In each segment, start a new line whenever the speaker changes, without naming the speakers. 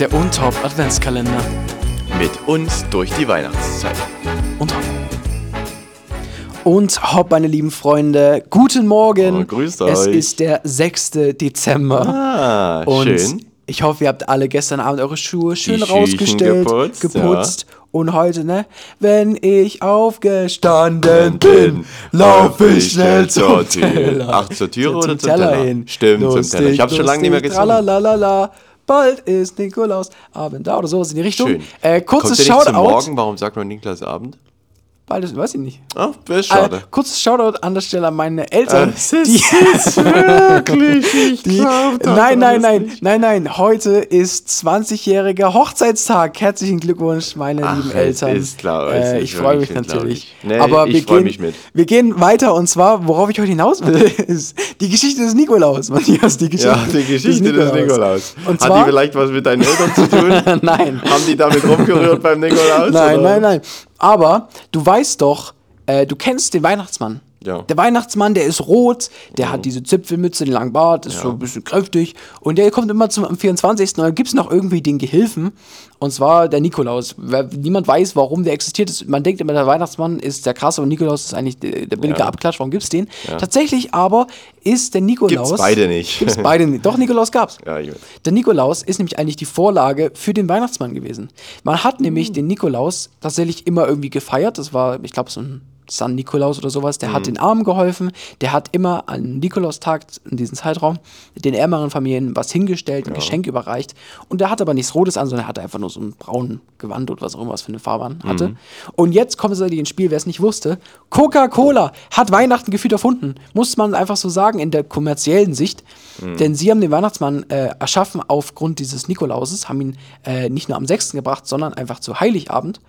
Der Untop Adventskalender.
Mit uns durch die Weihnachtszeit.
Und hopp. Und hopp, meine lieben Freunde. Guten Morgen.
Oh, grüßt
Es
euch.
ist der 6. Dezember.
Ah,
Und
schön.
ich hoffe, ihr habt alle gestern Abend eure Schuhe schön
Die Schüchen
rausgestellt,
geputzt,
geputzt. Und heute, ne? Wenn ich aufgestanden bin,
Bin,
lauf ich schnell zum
Tür.
Teller.
Ach, zur Tür oder
zum
Teller?
hin.
Stimmt, zum Teller. Ich hab's schon lange nicht mehr gesungen.
Bald ist Nikolaus Abend da oder sowas in die Richtung.
Schön.
Äh,
Kommt
kurzes
der nicht
Shoutout.
Morgen? Warum sagt man Niklas Abend?
Bald ist, weiß ich nicht.
Ach, das ist schade.
Äh, kurzes Shoutout an der Stelle an meine Eltern.
Es ist
die,
wirklich, ich
die,
glaub das
nein, nein,
alles
nein, nein, nein. Heute ist 20-jähriger Hochzeitstag. Herzlichen Glückwunsch, meine
Ach,
lieben Eltern.
ist klar,
äh,
ist
ich freue mich natürlich.
Nee,
Aber
ich
wir gehen,
mich mit.
wir gehen weiter und zwar, worauf ich heute hinaus will, ist die Geschichte des Nikolaus. Matthias, die Geschichte,
Ja, die Geschichte des Nikolaus.
Und
Hat
zwar,
die vielleicht was mit deinen Eltern zu tun?
nein.
Haben die damit rumgerührt beim Nikolaus?
Nein,
oder?
nein, nein. Aber du weißt doch, äh, du kennst den Weihnachtsmann.
Ja.
Der Weihnachtsmann, der ist rot, der hat diese Zipfelmütze, den langen Bart, ist so ein bisschen kräftig und der kommt immer zum am 24. Und dann gibt es noch irgendwie den Gehilfen und zwar der Nikolaus. Wer, niemand weiß, warum der existiert. ist. Man denkt immer, der Weihnachtsmann ist der krasse und Nikolaus ist eigentlich der, der billige
Ja.
Abklatsch. Warum gibt es den? Tatsächlich aber ist der Nikolaus.
Gibt's beide nicht.
Gibt's beide nicht. Doch, Nikolaus gab's.
Ja.
Der Nikolaus ist nämlich eigentlich die Vorlage für den Weihnachtsmann gewesen. Man hat nämlich den Nikolaus tatsächlich immer irgendwie gefeiert. Das war, ich glaube, so ein San Nikolaus oder sowas. Der hat den Armen geholfen. Der hat immer an Nikolaustag in diesem Zeitraum den ärmeren Familien was hingestellt, ein Geschenk überreicht. Und der hat aber nichts Rotes an, sondern er hatte einfach nur so ein braunen Gewand oder was auch immer was für eine Farbe an hatte. Und jetzt kommt es natürlich ins Spiel, wer es nicht wusste. Coca-Cola hat Weihnachten gefühlt erfunden. Muss man einfach so sagen in der kommerziellen Sicht. Denn sie haben den Weihnachtsmann äh, erschaffen aufgrund dieses Nikolauses, haben ihn äh, nicht nur am 6. gebracht, sondern einfach zu Heiligabend.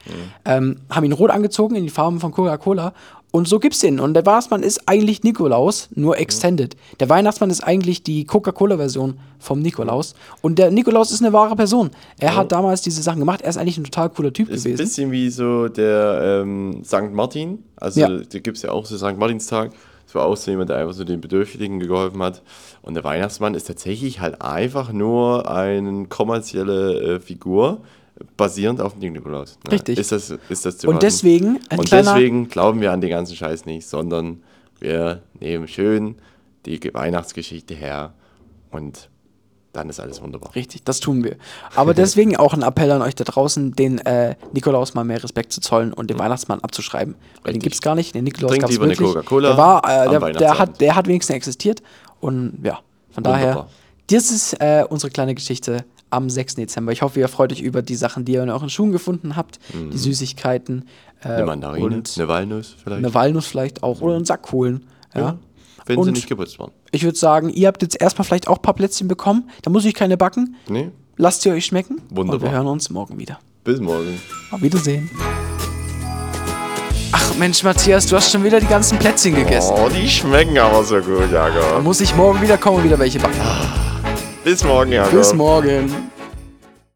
Ähm, haben ihn rot angezogen in die Farben von Coca-Cola. Und so gibt's den. Und der Weihnachtsmann ist eigentlich Nikolaus, nur extended. Der Weihnachtsmann ist eigentlich die Coca-Cola-Version vom Nikolaus. Und der Nikolaus ist eine wahre Person. Er hat damals diese Sachen gemacht. Er ist eigentlich ein total cooler Typ
Ist ein
gewesen.
bisschen wie so der ähm, St. Martin. Also
Ja.
da gibt es ja auch so St. Martinstag. So jemand, der einfach so den Bedürftigen geholfen hat. Und der Weihnachtsmann ist tatsächlich halt einfach nur eine kommerzielle äh, Figur, basierend auf dem Nikolaus. Ne?
Richtig.
Ist das, ist das zu
Und
raten?
deswegen
Und deswegen glauben wir an den ganzen Scheiß nicht, sondern wir nehmen schön die Ge- Weihnachtsgeschichte her und dann ist alles wunderbar.
Richtig, das tun wir. Aber deswegen auch ein Appell an euch da draußen, den äh, Nikolaus mal mehr Respekt zu zollen und den Weihnachtsmann abzuschreiben. Weil den gibt es gar nicht. Den Nikolaus
Trinkt
gab es
lieber eine
wirklich.
Coca-Cola
Der, war, äh, der, der, hat, der hat wenigstens existiert. Und ja, von daher,
Wunderbar.
das ist äh, unsere kleine Geschichte am 6. Dezember. Ich hoffe, ihr freut euch über die Sachen, die ihr in euren Schuhen gefunden habt. Die Süßigkeiten. Äh,
Mhm. Eine Mandarine, eine Walnuss vielleicht.
eine Walnuss vielleicht auch. Oder einen Sack holen. Ja.
ja, wenn sie
Und-
nicht geputzt waren.
Ich würde sagen, ihr habt jetzt erstmal vielleicht auch ein paar Plätzchen bekommen. Da muss ich keine backen.
Nee,
Lasst sie euch schmecken. Und wir
Wunderbar.
hören uns morgen wieder.
bis morgen.
Auf Wiedersehen. Ach Mensch, Matthias, du hast schon wieder die ganzen Plätzchen gegessen.
Oh, die schmecken aber so gut,
Da
Jakob.
muss ich morgen wieder kommen und wieder welche backen.
Bis morgen, Jakob.
Bis morgen.